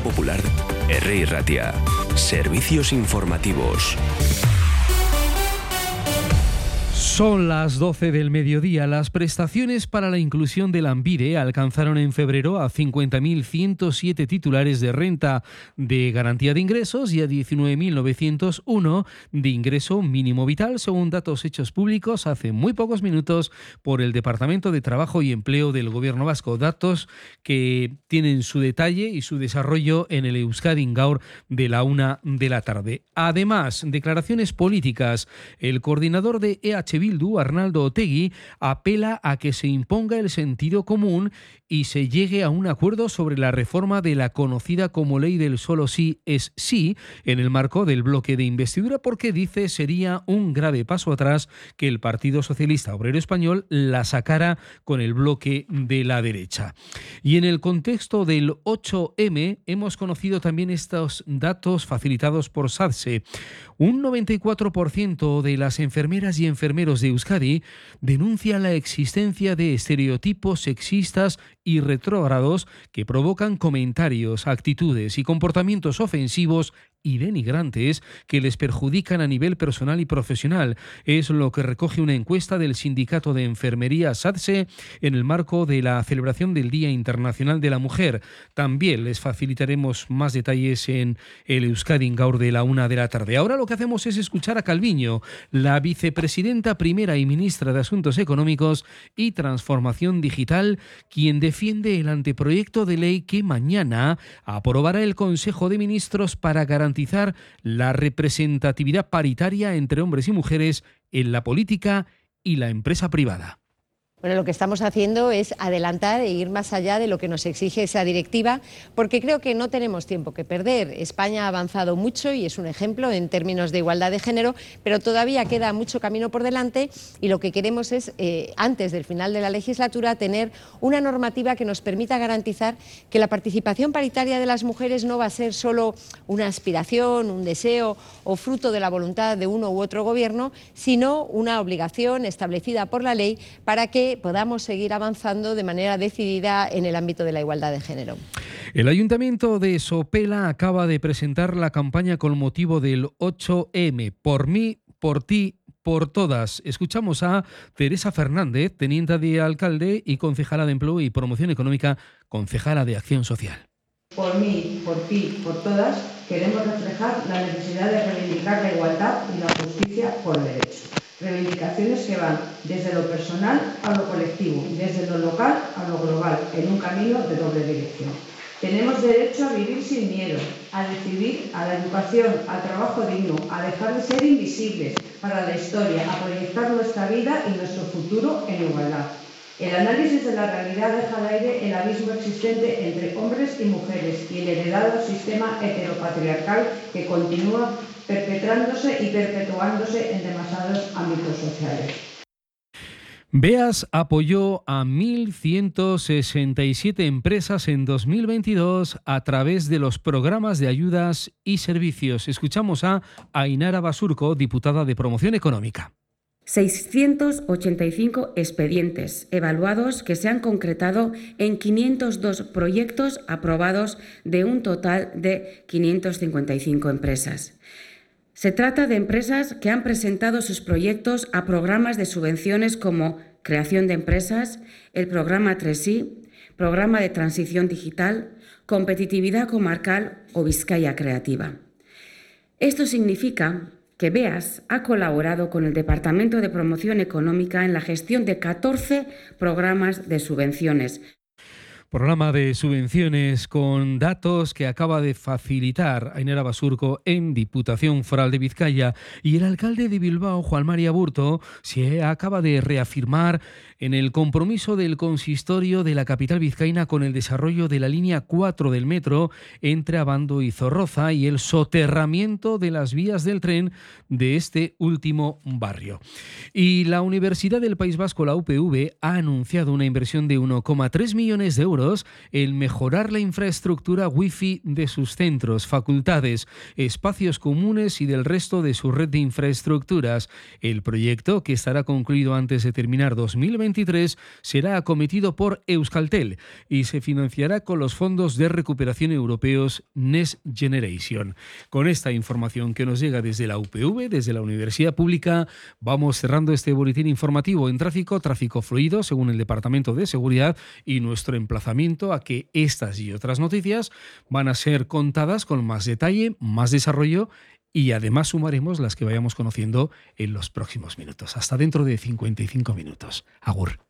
Popular, R. Ratia. Servicios informativos. Son las 12 del mediodía. Las prestaciones para la inclusión del AMBIDE alcanzaron en febrero a 50.107 titulares de renta de garantía de ingresos y a 19.901 de ingreso mínimo vital, según datos hechos públicos hace muy pocos minutos por el Departamento de Trabajo y Empleo del Gobierno Vasco. Datos que tienen su detalle y su desarrollo en el Euskadi Gaur de la una de la tarde. Además, declaraciones políticas. El coordinador de EHB Arnaldo Otegui, apela a que se imponga el sentido común y se llegue a un acuerdo sobre la reforma de la conocida como ley del solo sí es sí en el marco del bloque de investidura porque dice sería un grave paso atrás que el Partido Socialista Obrero Español la sacara con el bloque de la derecha. Y en el contexto del 8M hemos conocido también estos datos facilitados por SADSE. Un 94% de las enfermeras y enfermeros de Euskadi denuncian la existencia de estereotipos sexistas y retrógrados que provocan comentarios, actitudes y comportamientos ofensivos y denigrantes que les perjudican a nivel personal y profesional. Es lo que recoge una encuesta del Sindicato de Enfermería SADSE en el marco de la celebración del Día Internacional de la Mujer. También les facilitaremos más detalles en el Euskadi Gaur de la una de la tarde. Ahora lo que hacemos es escuchar a Calviño, la vicepresidenta primera y ministra de Asuntos Económicos y Transformación Digital, quien defiende el anteproyecto de ley que mañana aprobará el Consejo de Ministros para garantizar garantizar la representatividad paritaria entre hombres y mujeres en la política y la empresa privada. Bueno, lo que estamos haciendo es adelantar e ir más allá de lo que nos exige esa directiva, porque creo que no tenemos tiempo que perder. España ha avanzado mucho y es un ejemplo en términos de igualdad de género, pero todavía queda mucho camino por delante y lo que queremos es, eh, antes del final de la legislatura, tener una normativa que nos permita garantizar que la participación paritaria de las mujeres no va a ser solo una aspiración, un deseo o fruto de la voluntad de uno u otro gobierno, sino una obligación establecida por la ley para que podamos seguir avanzando de manera decidida en el ámbito de la igualdad de género. El Ayuntamiento de Sopela acaba de presentar la campaña con motivo del 8M, por mí, por ti, por todas. Escuchamos a Teresa Fernández, teniente de alcalde y concejala de Empleo y Promoción Económica, concejala de Acción Social. Por mí, por ti, por todas, queremos reflejar la necesidad de reivindicar la igualdad y la justicia por derecho. Reivindicaciones que van desde lo personal a lo colectivo, desde lo local a lo global, en un camino de doble dirección. Tenemos derecho a vivir sin miedo, a decidir, a la educación, al trabajo digno, a dejar de ser invisibles para la historia, a proyectar nuestra vida y nuestro futuro en igualdad. El análisis de la realidad deja al aire el abismo existente entre hombres y mujeres y el heredado sistema heteropatriarcal que continúa perpetrándose y perpetuándose en demasiados ámbitos sociales. Beas apoyó a 1.167 empresas en 2022 a través de los programas de ayudas y servicios. Escuchamos a Ainara Basurco, diputada de Promoción Económica. 685 expedientes evaluados que se han concretado en 502 proyectos aprobados de un total de 555 empresas. Se trata de empresas que han presentado sus proyectos a programas de subvenciones como Creación de Empresas, el programa 3I, Programa de Transición Digital, Competitividad Comarcal o Vizcaya Creativa. Esto significa que BEAS ha colaborado con el Departamento de Promoción Económica en la gestión de 14 programas de subvenciones, Programa de subvenciones con datos que acaba de facilitar Ainera Basurco en Diputación Foral de Vizcaya y el alcalde de Bilbao, Juan María Burto, se acaba de reafirmar en el compromiso del consistorio de la capital vizcaína con el desarrollo de la línea 4 del metro entre Abando y Zorroza y el soterramiento de las vías del tren de este último barrio. Y la Universidad del País Vasco, la UPV, ha anunciado una inversión de 1,3 millones de euros euros el mejorar la infraestructura Wi-Fi de sus centros, facultades, espacios comunes y del resto de su red de infraestructuras. El proyecto, que estará concluido antes de terminar 2023, será acometido por Euskaltel y se financiará con los fondos de recuperación europeos Next Generation. Con esta información que nos llega desde la UPV, desde la Universidad Pública, vamos cerrando este boletín informativo en tráfico, tráfico fluido, según el Departamento de Seguridad, y nuestro a que estas y otras noticias van a ser contadas con más detalle, más desarrollo y además sumaremos las que vayamos conociendo en los próximos minutos. Hasta dentro de 55 minutos. Agur.